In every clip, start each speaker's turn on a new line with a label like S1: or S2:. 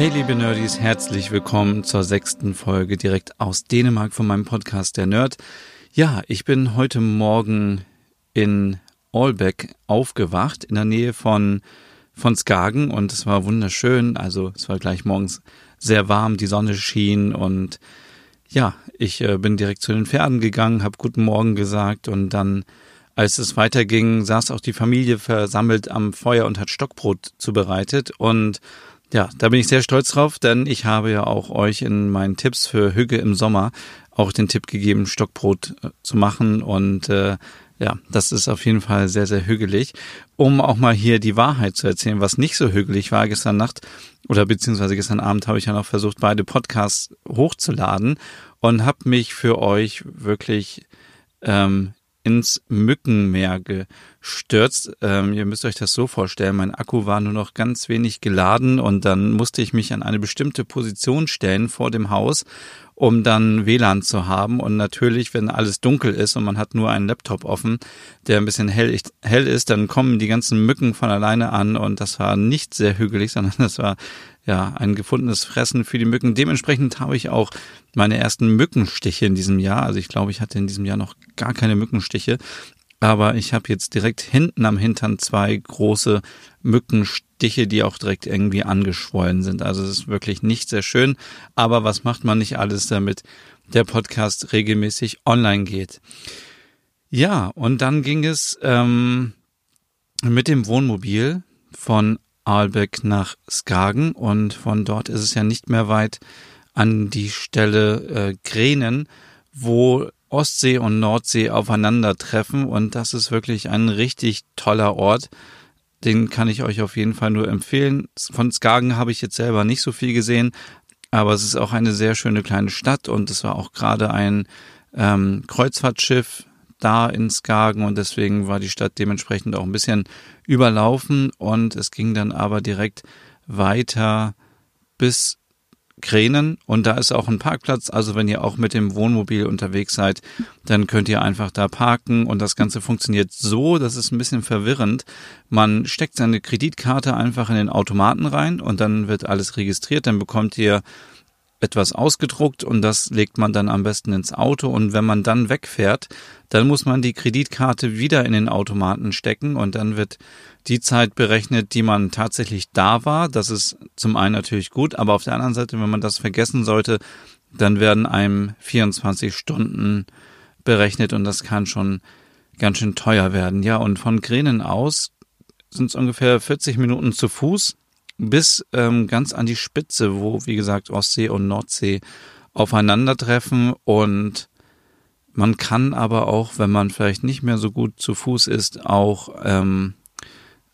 S1: Hey liebe Nerdies, herzlich willkommen zur sechsten Folge direkt aus Dänemark von meinem Podcast Der Nerd. Ja, ich bin heute Morgen in Aalbeck aufgewacht, in der Nähe von, von Skagen und es war wunderschön. Also es war gleich morgens sehr warm, die Sonne schien und ja, ich äh, bin direkt zu den Pferden gegangen, habe guten Morgen gesagt und dann als es weiterging, saß auch die Familie versammelt am Feuer und hat Stockbrot zubereitet und ja, da bin ich sehr stolz drauf, denn ich habe ja auch euch in meinen Tipps für Hüge im Sommer auch den Tipp gegeben, Stockbrot äh, zu machen und äh, ja, das ist auf jeden Fall sehr, sehr hügelig. Um auch mal hier die Wahrheit zu erzählen, was nicht so hügelig war gestern Nacht oder beziehungsweise gestern Abend habe ich ja noch versucht, beide Podcasts hochzuladen und habe mich für euch wirklich ähm, ins Mückenmeer gestürzt. Ähm, ihr müsst euch das so vorstellen, mein Akku war nur noch ganz wenig geladen und dann musste ich mich an eine bestimmte Position stellen vor dem Haus, um dann WLAN zu haben. Und natürlich, wenn alles dunkel ist und man hat nur einen Laptop offen, der ein bisschen hell, hell ist, dann kommen die ganzen Mücken von alleine an und das war nicht sehr hügelig, sondern das war ja, ein gefundenes Fressen für die Mücken. Dementsprechend habe ich auch meine ersten Mückenstiche in diesem Jahr. Also ich glaube, ich hatte in diesem Jahr noch gar keine Mückenstiche. Aber ich habe jetzt direkt hinten am Hintern zwei große Mückenstiche, die auch direkt irgendwie angeschwollen sind. Also es ist wirklich nicht sehr schön. Aber was macht man nicht alles, damit der Podcast regelmäßig online geht? Ja, und dann ging es ähm, mit dem Wohnmobil von Aalbeck nach Skagen und von dort ist es ja nicht mehr weit an die Stelle äh, Grenen, wo Ostsee und Nordsee aufeinandertreffen und das ist wirklich ein richtig toller Ort. Den kann ich euch auf jeden Fall nur empfehlen. Von Skagen habe ich jetzt selber nicht so viel gesehen, aber es ist auch eine sehr schöne kleine Stadt und es war auch gerade ein ähm, Kreuzfahrtschiff da in Skagen und deswegen war die Stadt dementsprechend auch ein bisschen überlaufen und es ging dann aber direkt weiter bis Kränen und da ist auch ein Parkplatz. Also wenn ihr auch mit dem Wohnmobil unterwegs seid, dann könnt ihr einfach da parken und das Ganze funktioniert so, das ist ein bisschen verwirrend. Man steckt seine Kreditkarte einfach in den Automaten rein und dann wird alles registriert. Dann bekommt ihr etwas ausgedruckt und das legt man dann am besten ins Auto und wenn man dann wegfährt, dann muss man die Kreditkarte wieder in den Automaten stecken und dann wird die Zeit berechnet, die man tatsächlich da war. Das ist zum einen natürlich gut, aber auf der anderen Seite, wenn man das vergessen sollte, dann werden einem 24 Stunden berechnet und das kann schon ganz schön teuer werden. Ja, und von Grenen aus sind es ungefähr 40 Minuten zu Fuß bis ähm, ganz an die Spitze, wo, wie gesagt, Ostsee und Nordsee aufeinandertreffen und man kann aber auch, wenn man vielleicht nicht mehr so gut zu Fuß ist, auch ähm,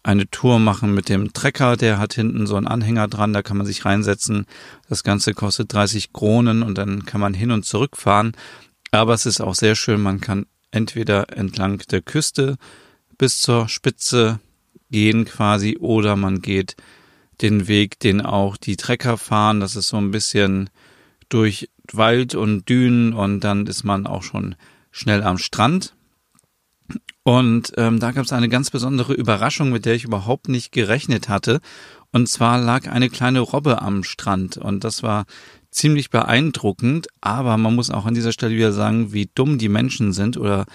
S1: eine Tour machen mit dem Trecker. Der hat hinten so einen Anhänger dran, da kann man sich reinsetzen. Das Ganze kostet 30 Kronen und dann kann man hin und zurück fahren. Aber es ist auch sehr schön, man kann entweder entlang der Küste bis zur Spitze gehen quasi oder man geht den Weg, den auch die Trecker fahren. Das ist so ein bisschen durch Wald und Dünen und dann ist man auch schon schnell am Strand. Und ähm, da gab es eine ganz besondere Überraschung, mit der ich überhaupt nicht gerechnet hatte. Und zwar lag eine kleine Robbe am Strand und das war ziemlich beeindruckend. Aber man muss auch an dieser Stelle wieder sagen, wie dumm die Menschen sind oder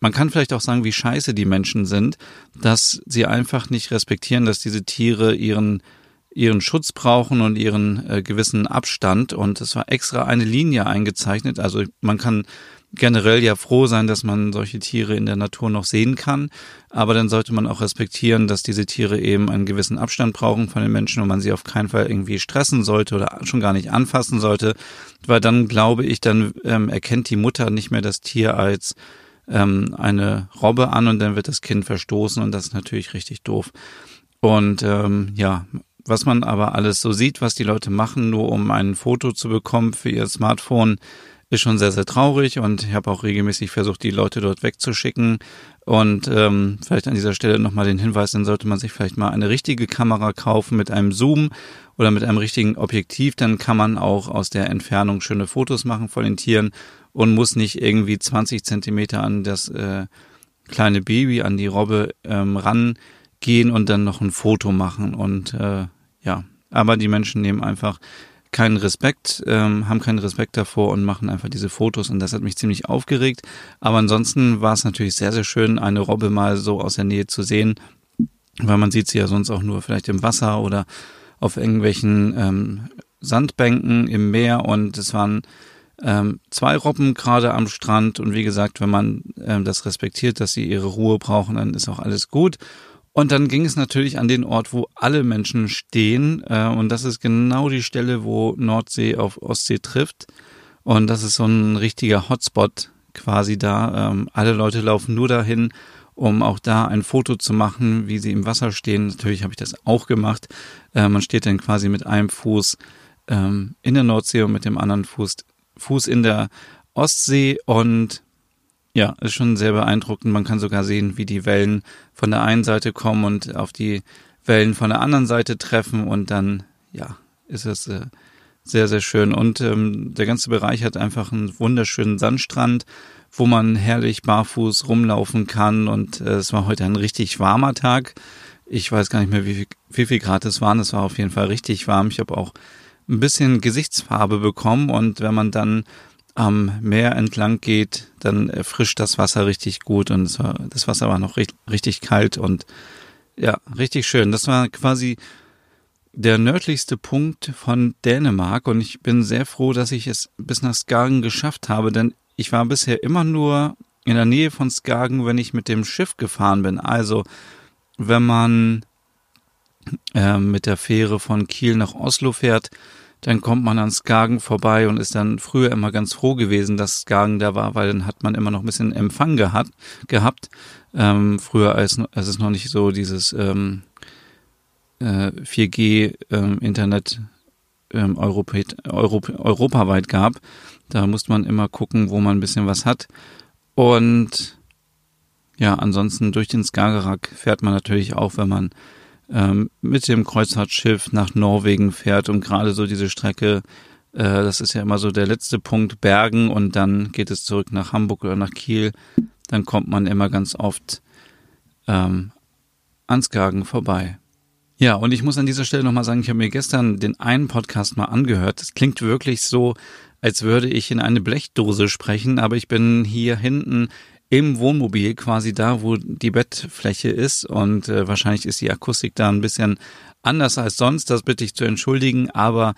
S1: man kann vielleicht auch sagen, wie scheiße die Menschen sind, dass sie einfach nicht respektieren, dass diese Tiere ihren ihren Schutz brauchen und ihren äh, gewissen Abstand. Und es war extra eine Linie eingezeichnet. Also man kann generell ja froh sein, dass man solche Tiere in der Natur noch sehen kann. Aber dann sollte man auch respektieren, dass diese Tiere eben einen gewissen Abstand brauchen von den Menschen und man sie auf keinen Fall irgendwie stressen sollte oder schon gar nicht anfassen sollte. Weil dann glaube ich, dann ähm, erkennt die Mutter nicht mehr das Tier als ähm, eine Robbe an und dann wird das Kind verstoßen und das ist natürlich richtig doof. Und ähm, ja, was man aber alles so sieht, was die Leute machen, nur um ein Foto zu bekommen für ihr Smartphone, ist schon sehr, sehr traurig und ich habe auch regelmäßig versucht, die Leute dort wegzuschicken. Und ähm, vielleicht an dieser Stelle nochmal den Hinweis, dann sollte man sich vielleicht mal eine richtige Kamera kaufen mit einem Zoom oder mit einem richtigen Objektiv. Dann kann man auch aus der Entfernung schöne Fotos machen von den Tieren und muss nicht irgendwie 20 Zentimeter an das äh, kleine Baby, an die Robbe ähm, rangehen und dann noch ein Foto machen. Und äh, ja, aber die Menschen nehmen einfach keinen Respekt, ähm, haben keinen Respekt davor und machen einfach diese Fotos und das hat mich ziemlich aufgeregt. Aber ansonsten war es natürlich sehr, sehr schön, eine Robbe mal so aus der Nähe zu sehen, weil man sieht sie ja sonst auch nur vielleicht im Wasser oder auf irgendwelchen ähm, Sandbänken im Meer und es waren ähm, zwei Robben gerade am Strand und wie gesagt, wenn man ähm, das respektiert, dass sie ihre Ruhe brauchen, dann ist auch alles gut. Und dann ging es natürlich an den Ort, wo alle Menschen stehen. Äh, und das ist genau die Stelle, wo Nordsee auf Ostsee trifft. Und das ist so ein richtiger Hotspot quasi da. Ähm, alle Leute laufen nur dahin, um auch da ein Foto zu machen, wie sie im Wasser stehen. Natürlich habe ich das auch gemacht. Äh, man steht dann quasi mit einem Fuß ähm, in der Nordsee und mit dem anderen Fuß, Fuß in der Ostsee und ja, ist schon sehr beeindruckend. Man kann sogar sehen, wie die Wellen von der einen Seite kommen und auf die Wellen von der anderen Seite treffen und dann, ja, ist es äh, sehr, sehr schön. Und ähm, der ganze Bereich hat einfach einen wunderschönen Sandstrand, wo man herrlich barfuß rumlaufen kann und äh, es war heute ein richtig warmer Tag. Ich weiß gar nicht mehr, wie viel, wie viel Grad es waren. Es war auf jeden Fall richtig warm. Ich habe auch ein bisschen Gesichtsfarbe bekommen und wenn man dann am Meer entlang geht, dann erfrischt das Wasser richtig gut und das Wasser war noch richtig kalt und ja, richtig schön. Das war quasi der nördlichste Punkt von Dänemark und ich bin sehr froh, dass ich es bis nach Skagen geschafft habe, denn ich war bisher immer nur in der Nähe von Skagen, wenn ich mit dem Schiff gefahren bin. Also wenn man äh, mit der Fähre von Kiel nach Oslo fährt, dann kommt man an Skagen vorbei und ist dann früher immer ganz froh gewesen, dass Skagen da war, weil dann hat man immer noch ein bisschen Empfang gehabt. gehabt. Ähm, früher, als, als es noch nicht so dieses ähm, äh, 4G-Internet ähm, ähm, Europa, Europa, europaweit gab. Da musste man immer gucken, wo man ein bisschen was hat. Und ja, ansonsten durch den Skagerrak fährt man natürlich auch, wenn man ähm, mit dem Kreuzfahrtschiff nach Norwegen fährt und gerade so diese Strecke, äh, das ist ja immer so der letzte Punkt, Bergen und dann geht es zurück nach Hamburg oder nach Kiel, dann kommt man immer ganz oft ähm, ans Gagen vorbei. Ja, und ich muss an dieser Stelle nochmal sagen, ich habe mir gestern den einen Podcast mal angehört. Es klingt wirklich so, als würde ich in eine Blechdose sprechen, aber ich bin hier hinten im Wohnmobil quasi da, wo die Bettfläche ist. Und äh, wahrscheinlich ist die Akustik da ein bisschen anders als sonst, das bitte ich zu entschuldigen, aber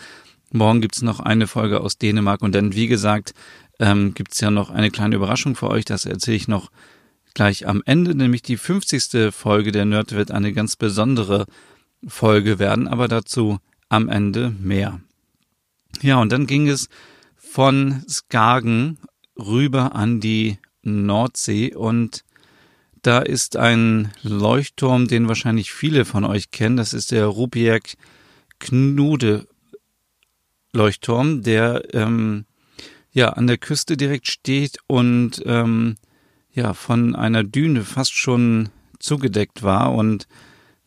S1: morgen gibt's noch eine Folge aus Dänemark. Und dann, wie gesagt, ähm, gibt's ja noch eine kleine Überraschung für euch, das erzähle ich noch gleich am Ende, nämlich die 50. Folge der Nerd wird eine ganz besondere Folge werden, aber dazu am Ende mehr. Ja, und dann ging es von Skagen rüber an die Nordsee und da ist ein Leuchtturm, den wahrscheinlich viele von euch kennen. Das ist der Rubiek Knude Leuchtturm, der ähm, ja an der Küste direkt steht und ähm, ja von einer Düne fast schon zugedeckt war und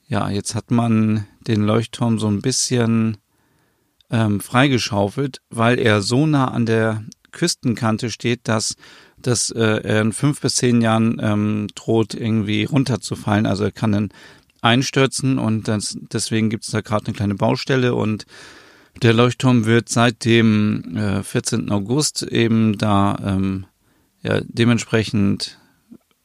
S1: ja jetzt hat man den Leuchtturm so ein bisschen ähm, freigeschaufelt, weil er so nah an der Küstenkante steht, dass dass äh, er in fünf bis zehn Jahren ähm, droht, irgendwie runterzufallen. Also er kann dann einstürzen und das, deswegen gibt es da gerade eine kleine Baustelle und der Leuchtturm wird seit dem äh, 14. August eben da ähm, ja, dementsprechend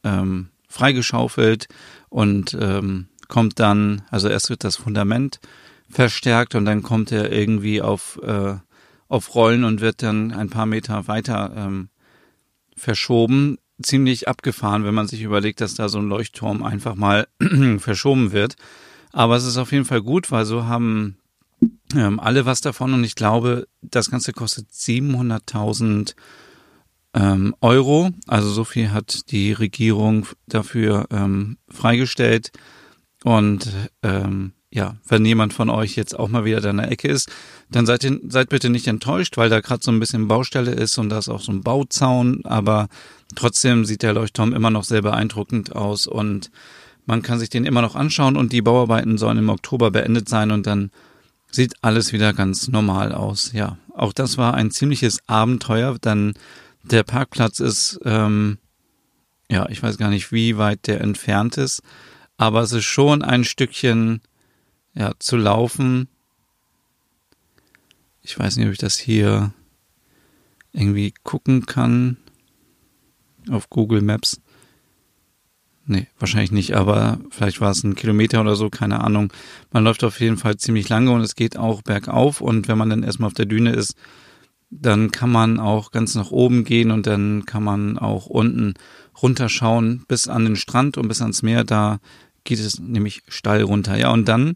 S1: ähm, freigeschaufelt und ähm, kommt dann, also erst wird das Fundament verstärkt und dann kommt er irgendwie auf, äh, auf Rollen und wird dann ein paar Meter weiter ähm, verschoben. Ziemlich abgefahren, wenn man sich überlegt, dass da so ein Leuchtturm einfach mal verschoben wird. Aber es ist auf jeden Fall gut, weil so haben ähm, alle was davon und ich glaube, das Ganze kostet 700.000 ähm, Euro. Also so viel hat die Regierung dafür ähm, freigestellt. Und ähm, ja, wenn jemand von euch jetzt auch mal wieder da in der Ecke ist, dann seid, seid bitte nicht enttäuscht, weil da gerade so ein bisschen Baustelle ist und da ist auch so ein Bauzaun, aber trotzdem sieht der Leuchtturm immer noch sehr beeindruckend aus und man kann sich den immer noch anschauen und die Bauarbeiten sollen im Oktober beendet sein und dann sieht alles wieder ganz normal aus. Ja, auch das war ein ziemliches Abenteuer, dann der Parkplatz ist, ähm, ja, ich weiß gar nicht, wie weit der entfernt ist, aber es ist schon ein Stückchen ja, zu laufen. Ich weiß nicht, ob ich das hier irgendwie gucken kann auf Google Maps. Nee, wahrscheinlich nicht, aber vielleicht war es ein Kilometer oder so, keine Ahnung. Man läuft auf jeden Fall ziemlich lange und es geht auch bergauf und wenn man dann erstmal auf der Düne ist, dann kann man auch ganz nach oben gehen und dann kann man auch unten runterschauen bis an den Strand und bis ans Meer. Da geht es nämlich steil runter. Ja, und dann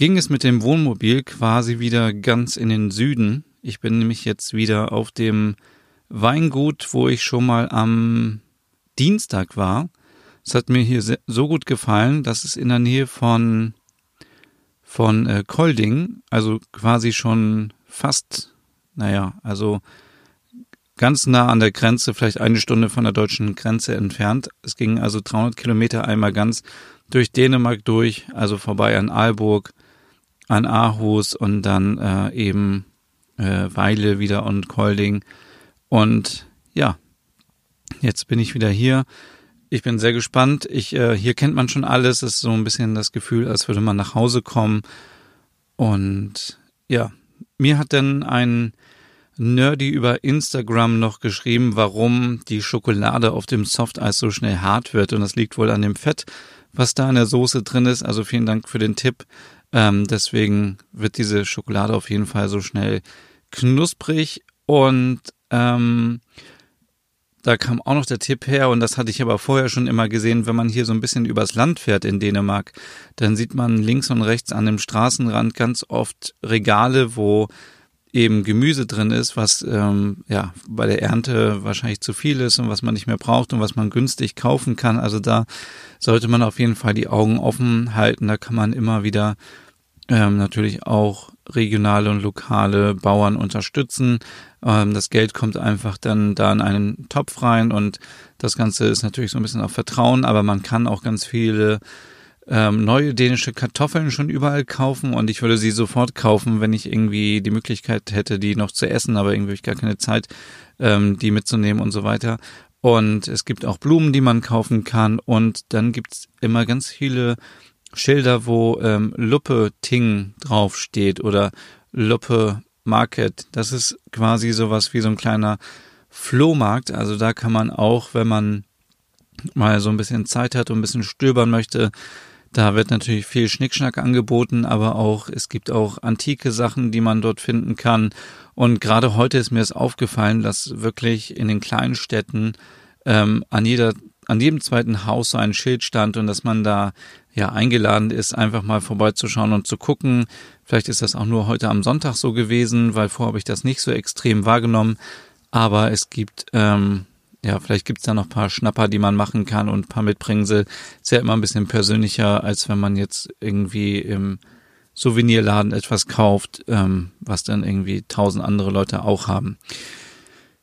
S1: ging es mit dem Wohnmobil quasi wieder ganz in den Süden. Ich bin nämlich jetzt wieder auf dem Weingut, wo ich schon mal am Dienstag war. Es hat mir hier so gut gefallen, dass es in der Nähe von, von äh, Kolding, also quasi schon fast, naja, also ganz nah an der Grenze, vielleicht eine Stunde von der deutschen Grenze entfernt. Es ging also 300 Kilometer einmal ganz durch Dänemark durch, also vorbei an Aalburg, an Aarhus und dann äh, eben äh, Weile wieder und Kolding. Und ja, jetzt bin ich wieder hier. Ich bin sehr gespannt. Ich, äh, hier kennt man schon alles. Es ist so ein bisschen das Gefühl, als würde man nach Hause kommen. Und ja, mir hat dann ein Nerdy über Instagram noch geschrieben, warum die Schokolade auf dem Softeis so schnell hart wird. Und das liegt wohl an dem Fett, was da in der Soße drin ist. Also vielen Dank für den Tipp. Ähm, deswegen wird diese Schokolade auf jeden Fall so schnell knusprig. Und ähm, da kam auch noch der Tipp her, und das hatte ich aber vorher schon immer gesehen, wenn man hier so ein bisschen übers Land fährt in Dänemark, dann sieht man links und rechts an dem Straßenrand ganz oft Regale, wo eben Gemüse drin ist, was ähm, ja bei der Ernte wahrscheinlich zu viel ist und was man nicht mehr braucht und was man günstig kaufen kann. Also da sollte man auf jeden Fall die Augen offen halten. Da kann man immer wieder ähm, natürlich auch regionale und lokale Bauern unterstützen. Ähm, das Geld kommt einfach dann da in einen Topf rein und das Ganze ist natürlich so ein bisschen auf Vertrauen, aber man kann auch ganz viele ähm, neue dänische Kartoffeln schon überall kaufen und ich würde sie sofort kaufen, wenn ich irgendwie die Möglichkeit hätte, die noch zu essen, aber irgendwie habe ich gar keine Zeit, ähm, die mitzunehmen und so weiter. Und es gibt auch Blumen, die man kaufen kann und dann gibt's immer ganz viele Schilder, wo ähm, Luppe Ting draufsteht oder Luppe Market. Das ist quasi sowas wie so ein kleiner Flohmarkt. Also da kann man auch, wenn man mal so ein bisschen Zeit hat und ein bisschen stöbern möchte, da wird natürlich viel Schnickschnack angeboten, aber auch, es gibt auch antike Sachen, die man dort finden kann. Und gerade heute ist mir es aufgefallen, dass wirklich in den kleinen Städten ähm, an jeder, an jedem zweiten Haus so ein Schild stand und dass man da ja eingeladen ist, einfach mal vorbeizuschauen und zu gucken. Vielleicht ist das auch nur heute am Sonntag so gewesen, weil vorher habe ich das nicht so extrem wahrgenommen. Aber es gibt ähm, ja, vielleicht gibt's da noch paar Schnapper, die man machen kann und paar Mitbringsel. Ist ja immer ein bisschen persönlicher, als wenn man jetzt irgendwie im Souvenirladen etwas kauft, ähm, was dann irgendwie tausend andere Leute auch haben.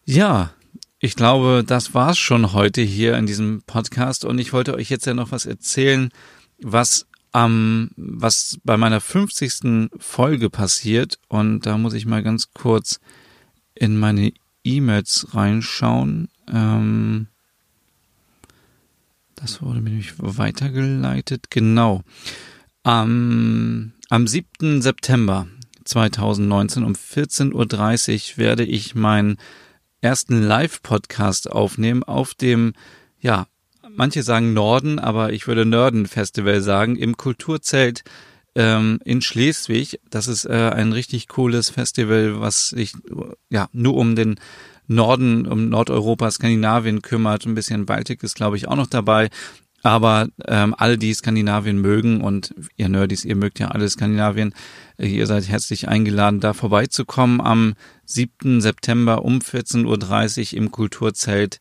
S1: Ja, ich glaube, das war's schon heute hier in diesem Podcast und ich wollte euch jetzt ja noch was erzählen, was am, was bei meiner 50. Folge passiert und da muss ich mal ganz kurz in meine E-Mails reinschauen. Ähm, das wurde mir nämlich weitergeleitet. Genau. Am, am 7. September 2019 um 14.30 Uhr werde ich meinen ersten Live-Podcast aufnehmen auf dem, ja, manche sagen Norden, aber ich würde Nörden-Festival sagen, im Kulturzelt ähm, in Schleswig. Das ist äh, ein richtig cooles Festival, was sich ja nur um den Norden, um Nordeuropa, Skandinavien kümmert. Ein bisschen Baltik ist, glaube ich, auch noch dabei. Aber ähm, alle, die Skandinavien mögen und ihr Nerdys, ihr mögt ja alle Skandinavien, äh, ihr seid herzlich eingeladen, da vorbeizukommen am 7. September um 14.30 Uhr im Kulturzelt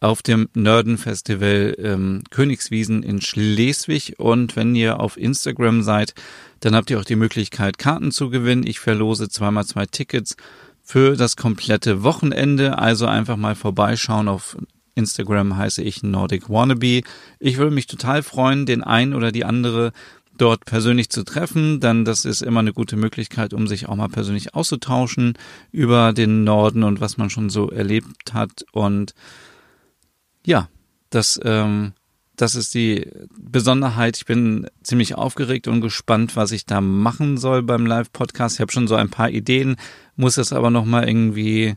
S1: auf dem Nerden-Festival ähm, Königswiesen in Schleswig. Und wenn ihr auf Instagram seid, dann habt ihr auch die Möglichkeit, Karten zu gewinnen. Ich verlose zweimal zwei Tickets für das komplette Wochenende. Also einfach mal vorbeischauen. Auf Instagram heiße ich Nordic Wannabe. Ich würde mich total freuen, den einen oder die andere dort persönlich zu treffen, dann das ist immer eine gute Möglichkeit, um sich auch mal persönlich auszutauschen über den Norden und was man schon so erlebt hat. Und ja, das, ähm, das ist die Besonderheit. Ich bin ziemlich aufgeregt und gespannt, was ich da machen soll beim Live-Podcast. Ich habe schon so ein paar Ideen, muss es aber nochmal irgendwie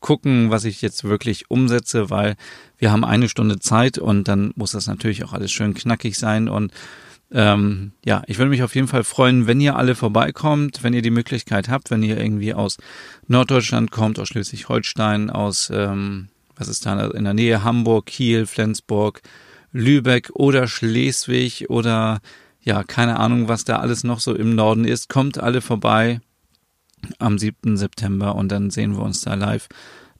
S1: gucken, was ich jetzt wirklich umsetze, weil wir haben eine Stunde Zeit und dann muss das natürlich auch alles schön knackig sein und ähm, ja, ich würde mich auf jeden Fall freuen, wenn ihr alle vorbeikommt, wenn ihr die Möglichkeit habt, wenn ihr irgendwie aus Norddeutschland kommt, aus Schleswig-Holstein, aus, ähm, was ist da in der Nähe, Hamburg, Kiel, Flensburg, Lübeck oder Schleswig oder ja, keine Ahnung, was da alles noch so im Norden ist. Kommt alle vorbei am 7. September und dann sehen wir uns da live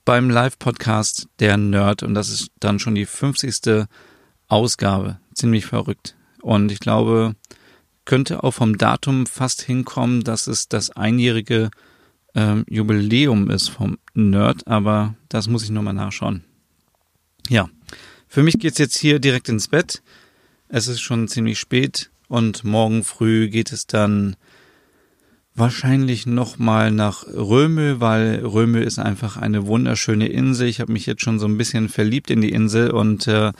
S1: beim Live-Podcast Der Nerd und das ist dann schon die 50. Ausgabe. Ziemlich verrückt. Und ich glaube, könnte auch vom Datum fast hinkommen, dass es das einjährige ähm, Jubiläum ist vom Nerd, aber das muss ich nochmal nachschauen. Ja, für mich geht's jetzt hier direkt ins Bett. Es ist schon ziemlich spät und morgen früh geht es dann wahrscheinlich nochmal nach Römel, weil Römel ist einfach eine wunderschöne Insel. Ich habe mich jetzt schon so ein bisschen verliebt in die Insel und äh,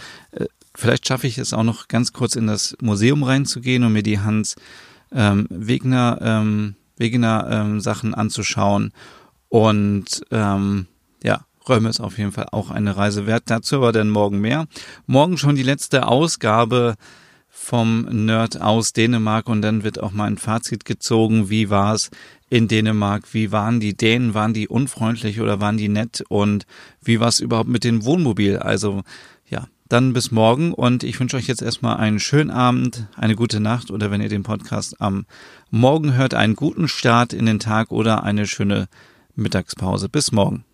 S1: Vielleicht schaffe ich es auch noch ganz kurz in das Museum reinzugehen und mir die Hans ähm, Wegner, ähm, Wegener ähm, Sachen anzuschauen. Und ähm, ja, Räume ist auf jeden Fall auch eine Reise wert. Dazu aber dann morgen mehr. Morgen schon die letzte Ausgabe vom Nerd aus Dänemark und dann wird auch mal ein Fazit gezogen. Wie war es in Dänemark? Wie waren die Dänen? Waren die unfreundlich oder waren die nett? Und wie war es überhaupt mit dem Wohnmobil? Also ja, dann bis morgen und ich wünsche euch jetzt erstmal einen schönen Abend, eine gute Nacht oder wenn ihr den Podcast am Morgen hört, einen guten Start in den Tag oder eine schöne Mittagspause. Bis morgen.